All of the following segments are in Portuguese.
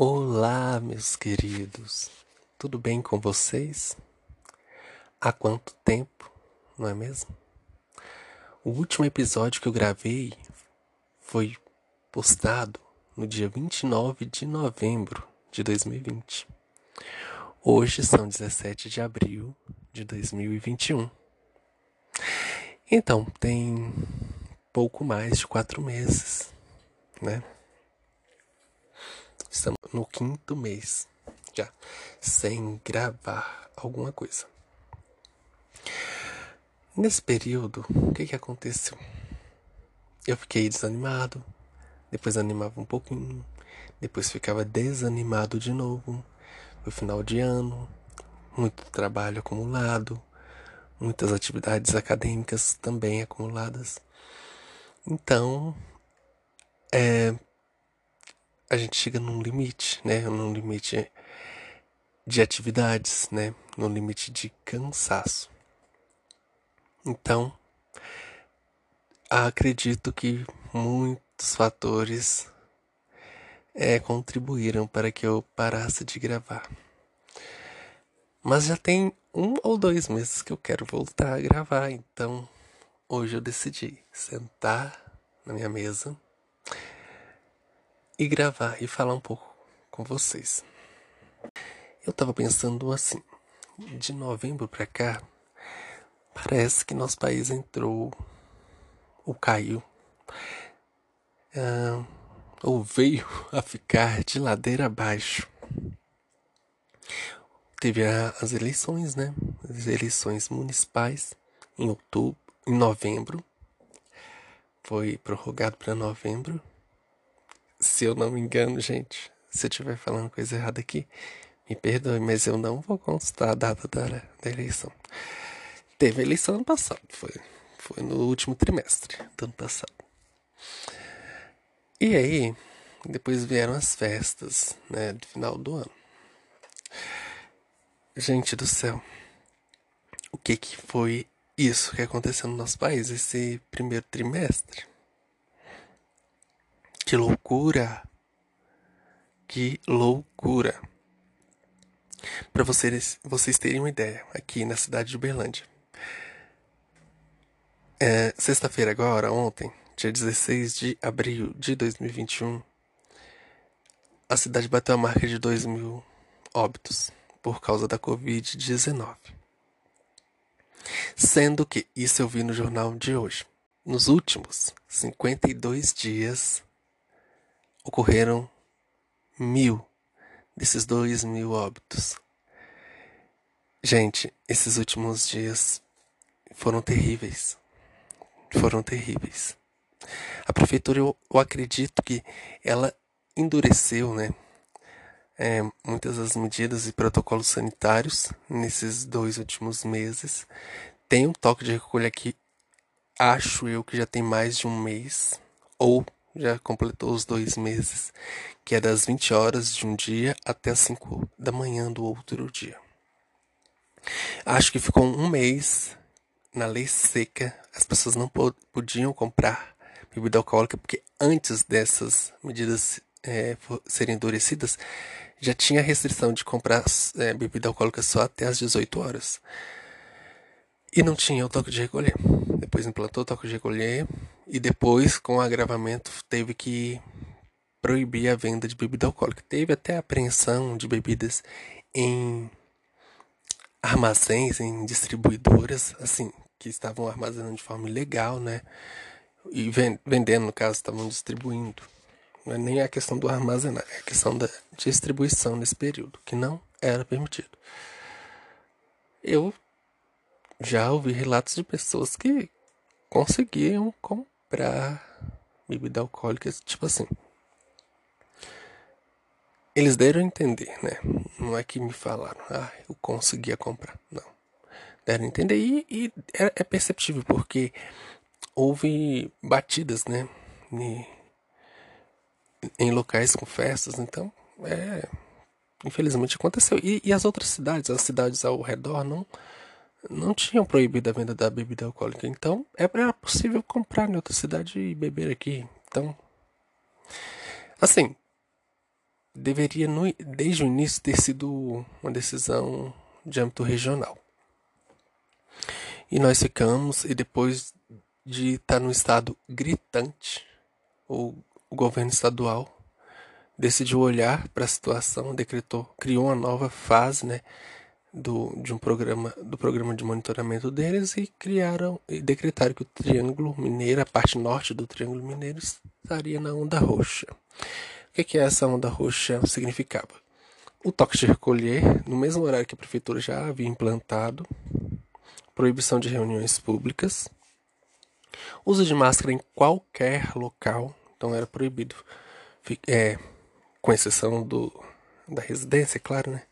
Olá, meus queridos. Tudo bem com vocês? Há quanto tempo, não é mesmo? O último episódio que eu gravei foi postado no dia 29 de novembro de 2020. Hoje são 17 de abril de 2021. Então, tem pouco mais de quatro meses, né? Estamos no quinto mês já sem gravar alguma coisa. Nesse período, o que, que aconteceu? Eu fiquei desanimado, depois animava um pouquinho, depois ficava desanimado de novo. Foi final de ano, muito trabalho acumulado, muitas atividades acadêmicas também acumuladas. Então, é, a gente chega num limite, né? Num limite de atividades, né? Num limite de cansaço. Então, acredito que muitos fatores é, contribuíram para que eu parasse de gravar. Mas já tem um ou dois meses que eu quero voltar a gravar, então hoje eu decidi sentar na minha mesa e gravar e falar um pouco com vocês. Eu tava pensando assim, de novembro para cá, parece que nosso país entrou ou caiu uh, ou veio a ficar de ladeira abaixo. Teve a, as eleições, né? As eleições municipais em outubro, em novembro. Foi prorrogado para novembro se eu não me engano, gente, se eu estiver falando coisa errada aqui, me perdoe, mas eu não vou constar a data da, da eleição. Teve eleição ano passado, foi, foi no último trimestre do ano passado. E aí, depois vieram as festas, né, do final do ano. Gente do céu, o que que foi isso que aconteceu no nosso país esse primeiro trimestre? Que loucura! Que loucura! Para vocês, vocês terem uma ideia, aqui na cidade de Uberlândia. É, Sexta-feira agora, ontem, dia 16 de abril de 2021, a cidade bateu a marca de 2 mil óbitos por causa da Covid-19. Sendo que, isso eu vi no jornal de hoje, nos últimos 52 dias, ocorreram mil desses dois mil óbitos. Gente, esses últimos dias foram terríveis. Foram terríveis. A prefeitura, eu, eu acredito que ela endureceu, né? É, muitas das medidas e protocolos sanitários nesses dois últimos meses. Tem um toque de recolha que acho eu que já tem mais de um mês, ou já completou os dois meses, que é das 20 horas de um dia até as 5 da manhã do outro dia. Acho que ficou um mês na lei seca, as pessoas não podiam comprar bebida alcoólica, porque antes dessas medidas é, serem endurecidas, já tinha restrição de comprar é, bebida alcoólica só até as 18 horas. E não tinha o toque de recolher. Depois implantou o toque de recolher e depois, com o agravamento, teve que proibir a venda de bebida alcoólica. Teve até apreensão de bebidas em armazéns, em distribuidoras, assim, que estavam armazenando de forma ilegal, né? E vendendo, no caso, estavam distribuindo. Não é nem a questão do armazenar, é a questão da distribuição nesse período, que não era permitido. Eu já ouvi relatos de pessoas que conseguiam comprar bebida alcoólica, tipo assim. Eles deram a entender, né? Não é que me falaram, ah, eu conseguia comprar. Não. Deram a entender e, e é, é, perceptível, porque houve batidas, né? em, em locais com festas, então, é. Infelizmente aconteceu. E, e as outras cidades, as cidades ao redor, não não tinham proibido a venda da bebida alcoólica. Então, é, era possível comprar em outra cidade e beber aqui. Então, assim, deveria, no, desde o início, ter sido uma decisão de âmbito regional. E nós ficamos, e depois de estar no estado gritante, o, o governo estadual decidiu olhar para a situação, decretou, criou uma nova fase, né, do, de um programa do programa de monitoramento deles e criaram e decretaram que o Triângulo Mineiro, a parte norte do Triângulo Mineiro, estaria na onda roxa. O que, que essa onda roxa significava? O toque de recolher, no mesmo horário que a prefeitura já havia implantado, proibição de reuniões públicas, uso de máscara em qualquer local, então era proibido, é, com exceção do, da residência, claro, né?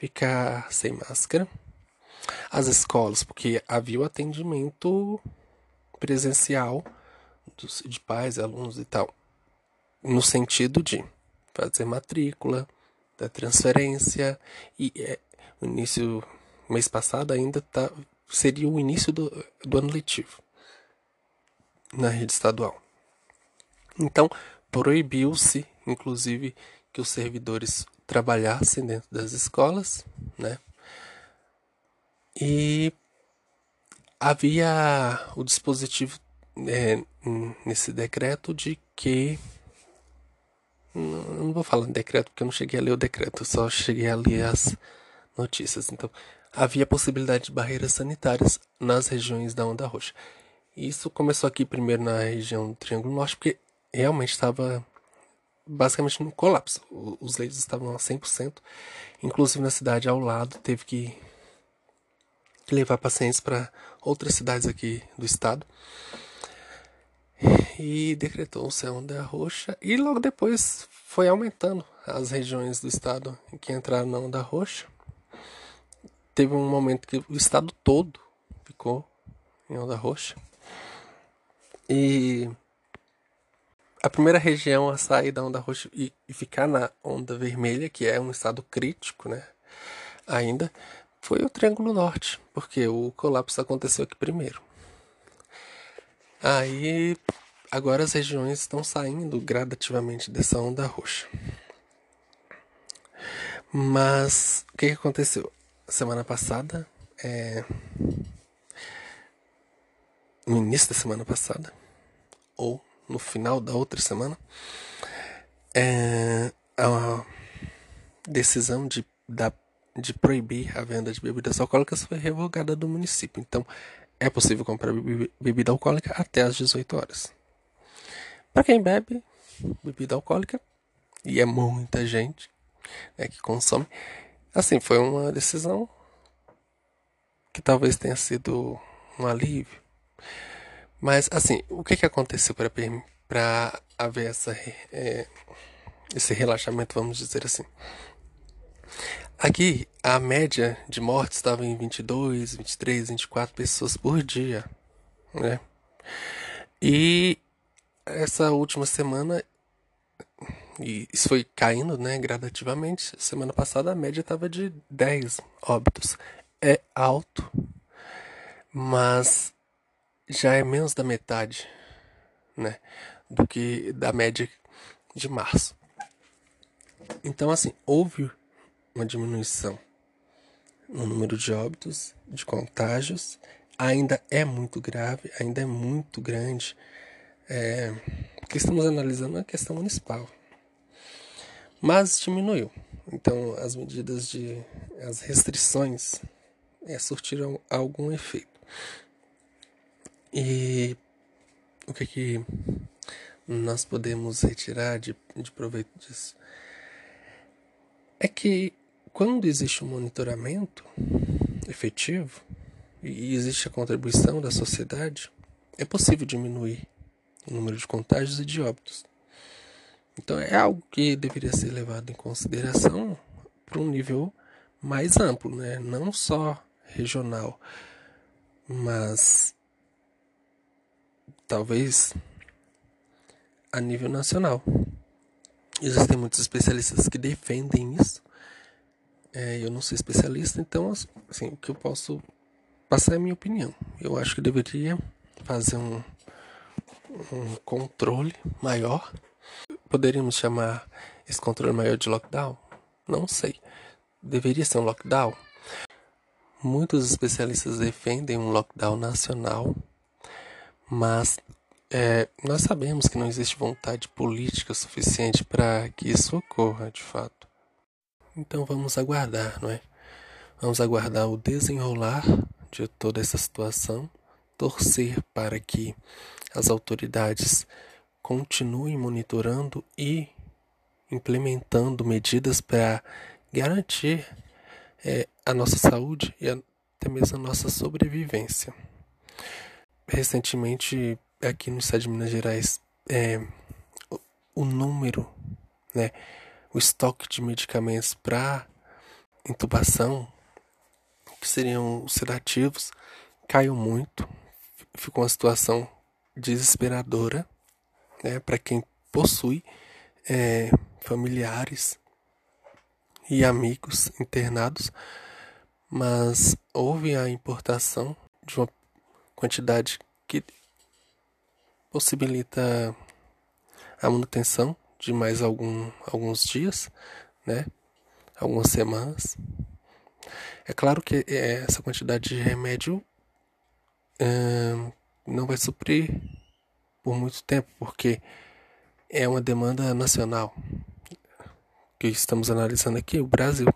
Ficar sem máscara. As escolas, porque havia o atendimento presencial dos, de pais, alunos e tal, no sentido de fazer matrícula, da transferência e é, o início mês passado ainda tá, seria o início do, do ano letivo na rede estadual. Então, proibiu-se, inclusive, que os servidores trabalhassem dentro das escolas, né? E havia o dispositivo é, nesse decreto de que não, não vou falar em decreto porque eu não cheguei a ler o decreto, só cheguei a ler as notícias. Então, havia possibilidade de barreiras sanitárias nas regiões da onda roxa. Isso começou aqui primeiro na região do Triângulo Norte, porque realmente estava basicamente no colapso. Os leitos estavam a 100%. Inclusive na cidade ao lado teve que levar pacientes para outras cidades aqui do estado. E decretou-se a onda roxa. E logo depois foi aumentando as regiões do estado que entraram na onda roxa. Teve um momento que o estado todo ficou em onda roxa. E a primeira região a sair da onda roxa e, e, ficar na onda vermelha, que é um estado crítico, né? Ainda foi o Triângulo Norte, porque o colapso aconteceu aqui primeiro. Aí agora as regiões estão saindo gradativamente dessa onda roxa. Mas o que, aconteceu? Semana passada, é... no início da semana passada, ou no final da outra semana, é, a decisão de, da, de proibir a venda de bebidas alcoólicas foi revogada do município. Então, é possível comprar bebida alcoólica até às 18 horas. Para quem bebe bebida alcoólica, e é muita gente né, que consome, assim, foi uma decisão que talvez tenha sido um alívio mas, assim, o que, que aconteceu para haver essa, é, esse relaxamento, vamos dizer assim? Aqui, a média de mortes estava em 22, 23, 24 pessoas por dia, né? E essa última semana, e isso foi caindo, né, gradativamente. Semana passada a média estava de 10 óbitos. É alto, mas já é menos da metade, né, do que da média de março. Então, assim, houve uma diminuição no número de óbitos, de contágios, ainda é muito grave, ainda é muito grande, é, porque estamos analisando a questão municipal. Mas diminuiu. Então, as medidas de. as restrições é, surtiram algum efeito. E o que, que nós podemos retirar de, de proveito disso? É que quando existe um monitoramento efetivo e existe a contribuição da sociedade, é possível diminuir o número de contágios e de óbitos. Então é algo que deveria ser levado em consideração para um nível mais amplo, né? não só regional, mas talvez a nível nacional. Existem muitos especialistas que defendem isso. É, eu não sou especialista, então assim, o que eu posso passar é a minha opinião. Eu acho que deveria fazer um, um controle maior. Poderíamos chamar esse controle maior de lockdown? Não sei. Deveria ser um lockdown? Muitos especialistas defendem um lockdown nacional, mas é, nós sabemos que não existe vontade política suficiente para que isso ocorra de fato. Então vamos aguardar, não é? Vamos aguardar o desenrolar de toda essa situação, torcer para que as autoridades continuem monitorando e implementando medidas para garantir é, a nossa saúde e até mesmo a nossa sobrevivência. Recentemente, aqui no estado de Minas Gerais, é, o, o número, né, o estoque de medicamentos para intubação, que seriam sedativos, caiu muito. Ficou uma situação desesperadora né, para quem possui é, familiares e amigos internados, mas houve a importação de uma quantidade que possibilita a manutenção de mais algum, alguns dias, né? Algumas semanas. É claro que é, essa quantidade de remédio não vai suprir por muito tempo, porque é uma demanda nacional que estamos analisando aqui, o Brasil.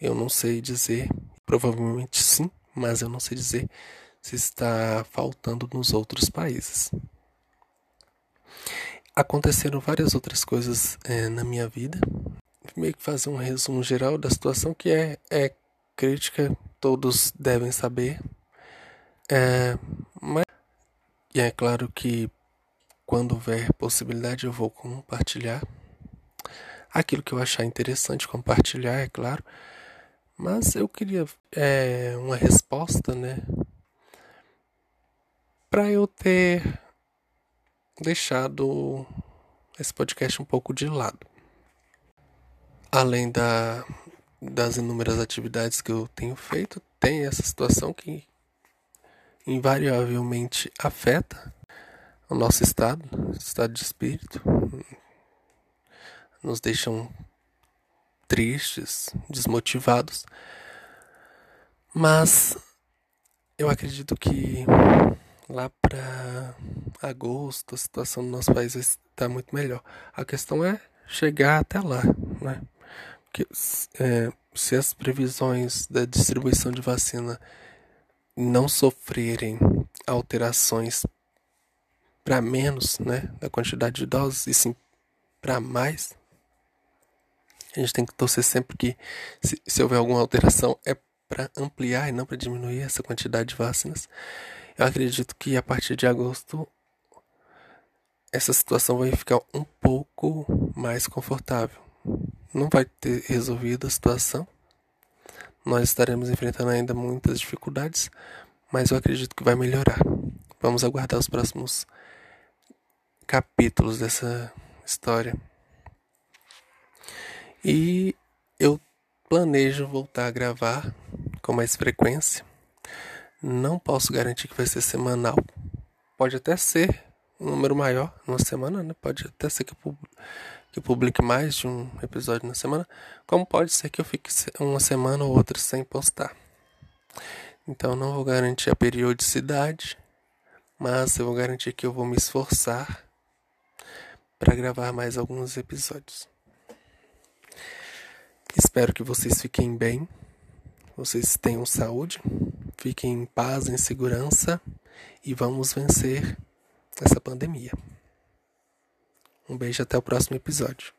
Eu não sei dizer, provavelmente sim, mas eu não sei dizer se está faltando nos outros países. Aconteceram várias outras coisas é, na minha vida. Meio que fazer um resumo geral da situação que é, é crítica, todos devem saber. É, mas, e é claro que quando houver possibilidade eu vou compartilhar aquilo que eu achar interessante compartilhar, é claro. Mas eu queria é, uma resposta, né? Para eu ter deixado esse podcast um pouco de lado. Além da, das inúmeras atividades que eu tenho feito, tem essa situação que invariavelmente afeta o nosso estado, estado de espírito, nos deixam tristes, desmotivados. Mas eu acredito que lá para agosto a situação do nosso país está muito melhor. A questão é chegar até lá, né? Porque, é, se as previsões da distribuição de vacina não sofrerem alterações para menos, né, da quantidade de doses e sim para mais, a gente tem que torcer sempre que, se, se houver alguma alteração, é para ampliar e não para diminuir essa quantidade de vacinas. Eu acredito que a partir de agosto essa situação vai ficar um pouco mais confortável. Não vai ter resolvido a situação. Nós estaremos enfrentando ainda muitas dificuldades, mas eu acredito que vai melhorar. Vamos aguardar os próximos capítulos dessa história. E eu planejo voltar a gravar com mais frequência. Não posso garantir que vai ser semanal. Pode até ser um número maior numa semana, né? Pode até ser que eu, que eu publique mais de um episódio na semana. Como pode ser que eu fique uma semana ou outra sem postar. Então não vou garantir a periodicidade, mas eu vou garantir que eu vou me esforçar para gravar mais alguns episódios. Espero que vocês fiquem bem, vocês tenham saúde, fiquem em paz, em segurança e vamos vencer essa pandemia. Um beijo até o próximo episódio.